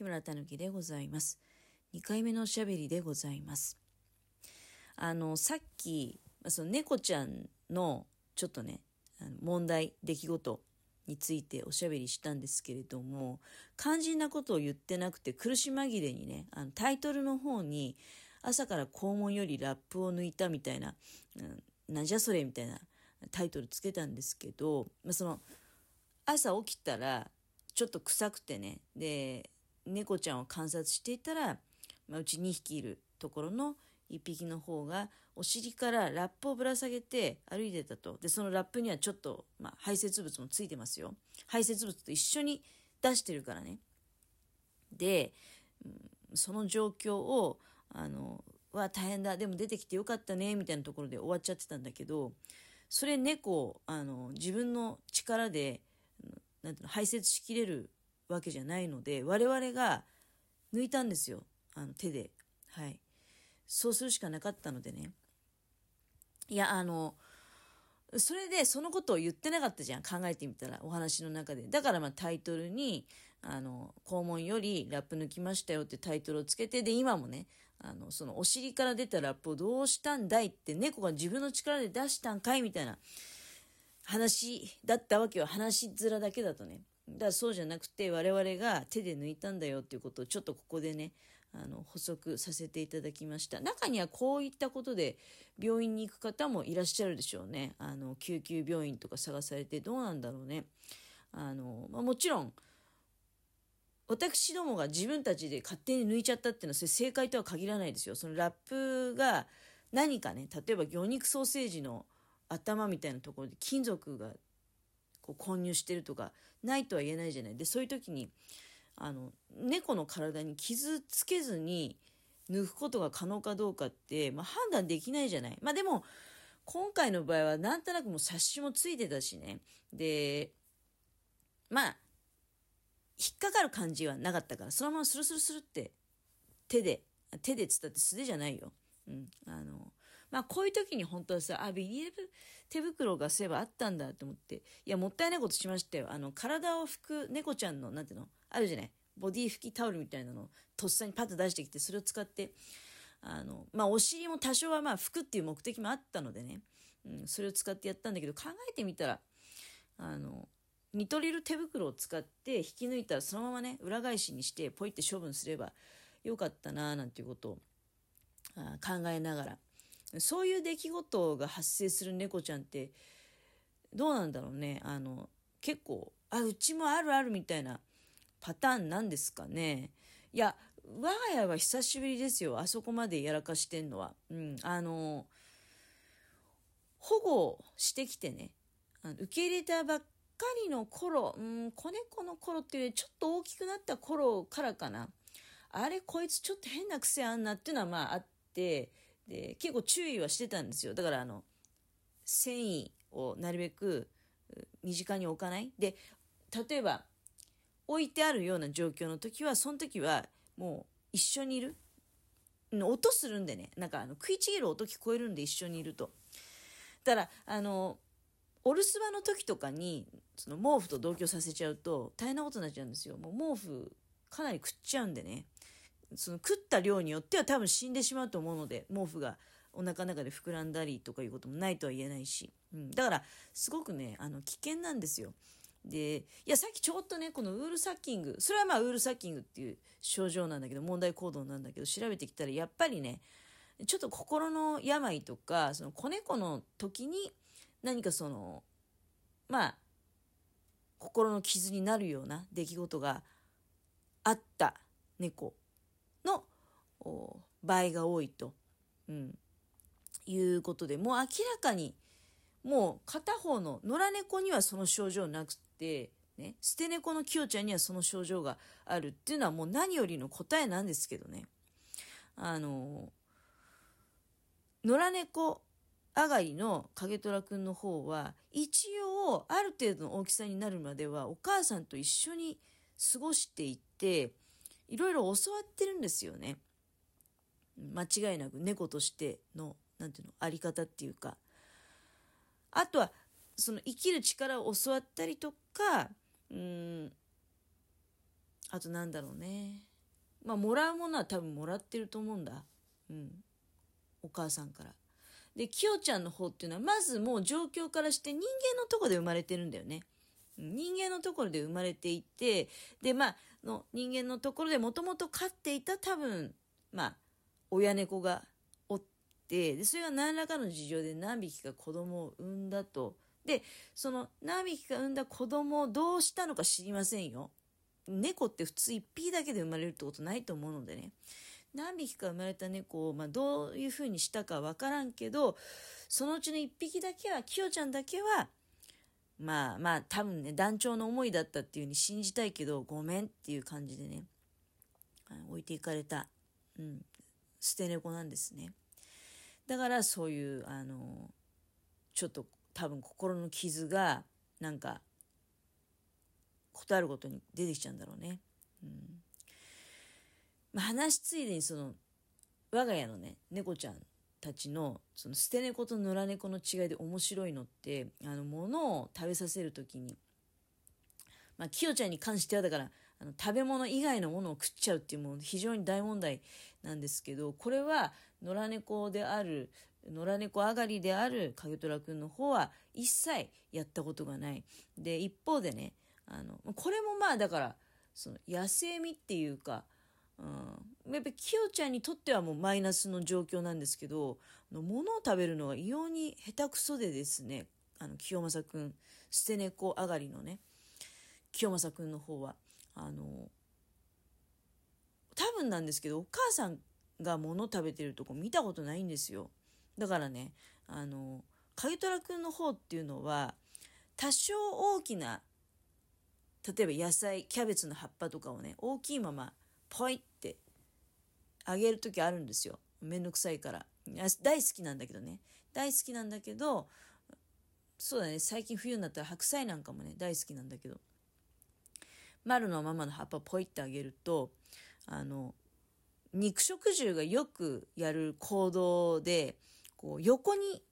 木村たぬきでございます。2回目のおしゃべりでございます。あの、さっき、その猫ちゃんのちょっとね、問題、出来事についておしゃべりしたんですけれども、肝心なことを言ってなくて苦し紛れにね、あのタイトルの方に朝から肛門よりラップを抜いたみたいな、うん、なんじゃそれみたいなタイトルつけたんですけど、まあ、その朝起きたらちょっと臭くてねで猫ちゃんを観察していたら、まあ、うち2匹いるところの1匹の方がお尻からラップをぶら下げて歩いてたと。でそのラップにはちょっと、まあ、排泄物もついてますよ。排泄物と一緒に出してるからね。で、その状況をあのは大変だ。でも出てきてよかったね。みたいなところで終わっちゃってたんだけどそれ猫あの自分の力でなんていうの排泄しきれるわけじゃないので我々が抜いたんですよ。あの手で。はい。そうするしかなかったのでね。いやあのそれでそのことを言ってなかったじゃん。考えてみたらお話の中で。だからまあタイトルにあの肛門よりラップ抜きましたよってタイトルをつけてで今もねあのそのお尻から出たラップをどうしたんだいって猫が自分の力で出したんかいみたいな話だったわけは話しづらだけだとね。だそうじゃなくて我々が手で抜いたんだよっていうことをちょっとここでねあの補足させていただきました。中にはこういったことで病院に行く方もいらっしゃるでしょうね。あの救急病院とか探されてどうなんだろうね。あの、まあ、もちろん私どもが自分たちで勝手に抜いちゃったっていうのは正解とは限らないですよ。そのラップが何かね、例えば魚肉ソーセージの頭みたいなところで金属がこう混入してるとかないとは言えないじゃない。で、そういう時に、あの、猫の体に傷つけずに抜くことが可能かどうかって、まあ、判断できないじゃない。まあでも、今回の場合はなんとなくもう冊子もついてたしね。で、まあ、引っかかる感じはなかったから、そのままスルスルスルって手で、手でつったって素手じゃないよ。うん。あの、まあこういう時に本当はさ、あ、ビニール手袋がそういえばあったんだと思って、いや、もったいないことしましたよ。あの、体を拭く猫ちゃんの、なんていうのあるじゃない？ボディ拭きタオルみたいなのをとっさにパッと出してきて、それを使って、あの、まあお尻も多少はまあ拭くっていう目的もあったのでね、うん、それを使ってやったんだけど、考えてみたら、あの、ニトリル手袋を使って引き抜いたらそのままね裏返しにしてポイって処分すればよかったななんていうことを考えながら。そういう出来事が発生する猫ちゃんってどうなんだろうね。あの結構あうちもあるあるみたいなパターンなんですかね。いや我が家は久しぶりですよ。あそこまでやらかしてんのは。うん。あの保護してきてね。受け入れたばっかりの頃、うん、子猫の頃っていうよりちょっと大きくなった頃からかな。あれ、こいつちょっと変な癖あんなっていうのはまああって、で、結構注意はしてたんですよ。だからあの、繊維をなるべく身近に置かない。で、例えば、置いてあるような状況の時は、その時はもう一緒にいる。音するんでね、なんかあの食いちぎる音聞こえるんで一緒にいると。だから、あの、お留守番の時とかにその毛布と同居させちゃうと大変なことになっちゃうんですよ。もう毛布かなり食っちゃうんでね。その食った量によっては多分死んでしまうと思うので、毛布がお腹の中で膨らんだりとかいうこともないとは言えないし。うん、だから、すごくね、あの、危険なんですよ。で、いや、さっきちょっとね、このウールサッキング、それはまあウールサッキングっていう症状なんだけど、問題行動なんだけど、調べてきたら、やっぱりね、ちょっと心の病とか、その子猫の時に何かその、まあ、心の傷になるような出来事があった猫場合が多いと、うん、いうことでもう明らかにもう片方の野良猫にはその症状なくて、ね、捨て猫のキヨちゃんにはその症状があるっていうのはもう何よりの答えなんですけどね。あの野良猫上がりの影虎くんの方は一応ある程度の大きさになるまではお母さんと一緒に過ごしていっていろいろ教わってるんですよね。間違いなく猫としての何ていうのあり方っていうかあとはその生きる力を教わったりとかうんあとなんだろうねまあ、もらうものは多分もらってると思うんだ。うん。お母さんから。で、きよちゃんの方っていうのは、まずもう状況からして人間のとこで生まれてるんだよね。人間のところで生まれていて、で、まあ、の人間のところでもともと飼っていた多分、まあ、親猫がおって、で、それが何らかの事情で何匹か子供を産んだと。で、その何匹か産んだ子供をどうしたのか知りませんよ。猫って普通1匹だけで生まれるってことないと思うのでね。何匹か生まれた猫を、まあ、どういうふうにしたかわからんけど、そのうちの1匹だけは、きよちゃんだけは、まあまあ多分ね、団長の思いだったっていうふうに信じたいけど、ごめんっていう感じでね、置いていかれた、うん、捨て猫なんですね。だからそういう、あの、ちょっと多分心の傷が、なんか、ことあるごとに出てきちゃうんだろうね。うん。ま、話ついでにその、我が家のね、猫ちゃんたちの、その捨て猫と野良猫の違いで面白いのって、あの、物を食べさせるときに、まあ、きよちゃんに関してはだから、あの、食べ物以外のものを食っちゃうっていうもう非常に大問題なんですけど、これは野良猫である、野良猫上がりである影虎くんの方は一切やったことがない。で、一方でね、あの、これもまあだから、その野生味っていうか、うん、やっぱりきよちゃんにとってはもうマイナスの状況なんですけど、の物を食べるのが異様に下手くそでですね、あの、清正くん、捨て猫上がりのね、清正くんの方は、あの、多分なんですけど、お母さんが物食べてるとこ見たことないんですよ。だからね、あの、影虎くんの方っていうのは、多少大きな例えば野菜キャベツの葉っぱとかをね大きいままポイってあげる時あるんですよ。めんどくさいから。大好きなんだけどね。大好きなんだけどそうだね最近冬になったら白菜なんかもね大好きなんだけど。丸のままの葉っぱポイってあげるとあの肉食獣がよくやる行動でこう横に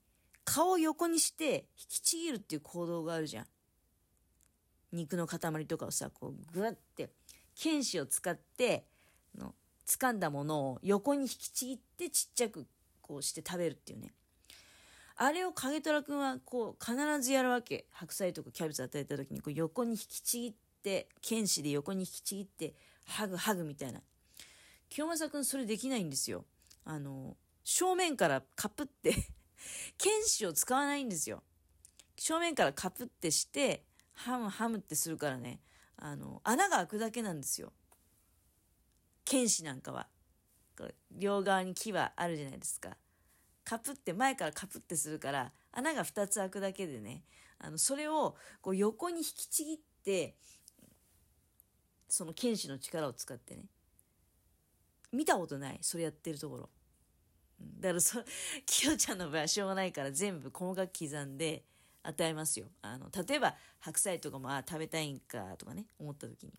顔を横にして引きちぎるっていう行動があるじゃん肉の塊とかをさ、こう、ぐわって、剣士を使って、の、掴んだものを横に引きちぎってちっちゃくこうして食べるっていうね。あれを影虎くんはこう必ずやるわけ。白菜とかキャベツ与えた時にこう横に引きちぎって、剣士で横に引きちぎって、ハグハグみたいな。清正くんそれできないんですよ。あの、正面からカプって 剣士を使わないんですよ。正面からカプってして、ハムハムってするからね、あの、穴が開くだけなんですよ。剣士なんかは。両側に木はあるじゃないですか。カプって、前からカプってするから、穴が2つ開くだけでね、あの、それをこう横に引きちぎって、その剣士の力を使ってね。見たことない。それやってるところ。だからそ、きよちゃんの場合はしょうがないから全部細かく刻んで、与えますよ。あの、例えば白菜とかも、あ、食べたいんかとかね、思った時に。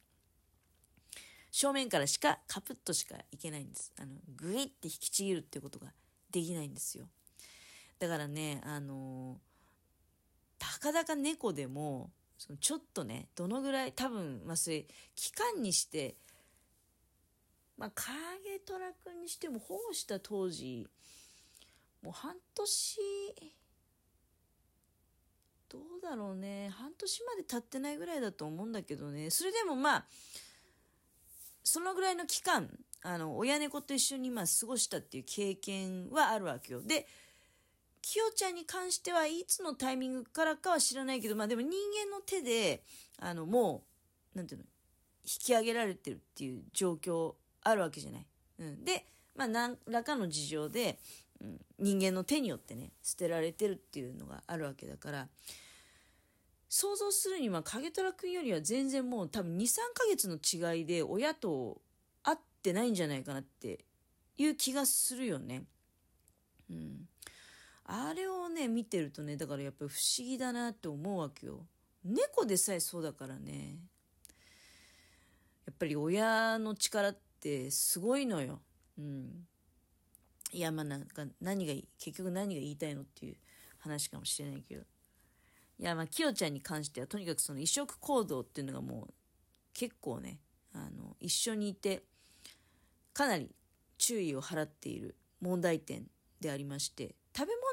正面からしか、カプッとしかいけないんです。あの、グイって引きちぎるってことができないんですよ。だからね、あのたかだか猫でも、そのちょっとね、どのぐらい、多分、まあ、それ、期間にして、まあ、影虎くんにしても保護した当時、もう半年どうだろうね。半年まで経ってないぐらいだと思うんだけどね。それでもまあ、そのぐらいの期間、あの、親猫と一緒にまあ過ごしたっていう経験はあるわけよ。で、きよちゃんに関してはいつのタイミングからかは知らないけど、まあでも人間の手で、あの、もう、なんていうの、引き上げられてるっていう状況あるわけじゃない。うん。で、まあ何らかの事情で、うん、人間の手によってね捨てられてるっていうのがあるわけだから想像するには影虎くんよりは全然もう多分23ヶ月の違いで親と会ってないんじゃないかなっていう気がするよね。うん。あれをね、見てるとね、だからやっぱり不思議だなって思うわけよ。猫でさえそうだからね。やっぱり親の力ってすごいのよ。うん。いや、まあなんか何がいい、結局何が言いたいのっていう話かもしれないけど。いや、まあ、きよちゃんに関してはとにかくその移植行動っていうのがもう結構ね、あの、一緒にいて、かなり注意を払っている問題点でありまして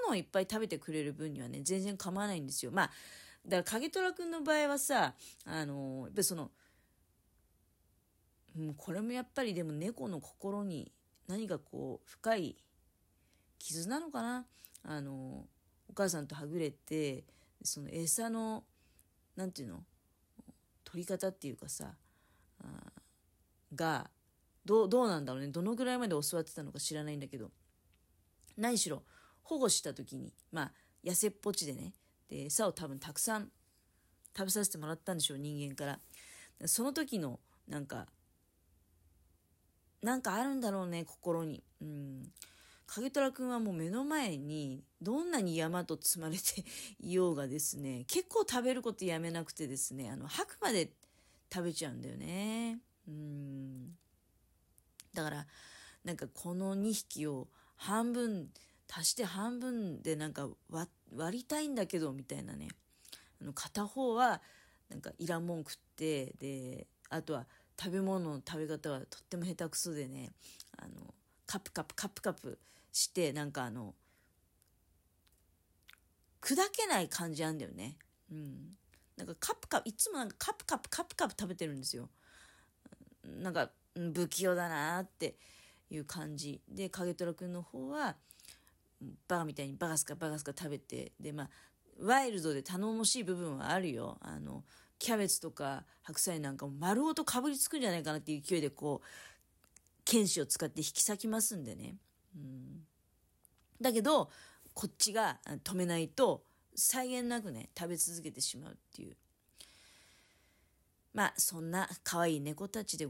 食べ物をいっぱい食べてくれる分にはね全然構わないんですよ。まあだから影虎くんの場合はさあのやっぱりその、うん、これもやっぱりでも猫の心に何かこう深い傷なのかな？あのお母さんとはぐれてその餌の何て言うの？取り方っていうかさあがどうどうなんだろうね。どのぐらいまで教わってたのか知らないんだけど。何しろ保護した時にまあ痩せっぽちでねで餌を多分たくさん食べさせてもらったんでしょう人間から。その時のなんかなんかあるんだろうね心に。うん。影虎くんはもう目の前にどんなに山と積まれて いようがですね結構食べることやめなくてですねあの吐くまで食べちゃうんだよね。うん。だからなんかこの2匹を半分足して半分でなんか割りたいんだけどみたいなね。あの片方はなんかいらんもん食ってであとは食べ物の食べ方はとっても下手くそでねあのカプカプカプカプしてなんかあの砕けない感じなんだよね。うん。なんかカプカプいつもなんかカプカプカプカプ食べてるんですよ。なんか不器用だなっていう感じ。で影虎くんの方はバカみたいにバカスカバカスカ食べてでまあワイルドで頼もしい部分はあるよ。あのキャベツとか白菜なんかも丸ごとかぶりつくんじゃないかなっていう勢いでこう剣士を使って引き裂きますんでね、うん、だけどこっちが止めないと際限なくね食べ続けてしまうっていう。まあそんな可愛い猫たちで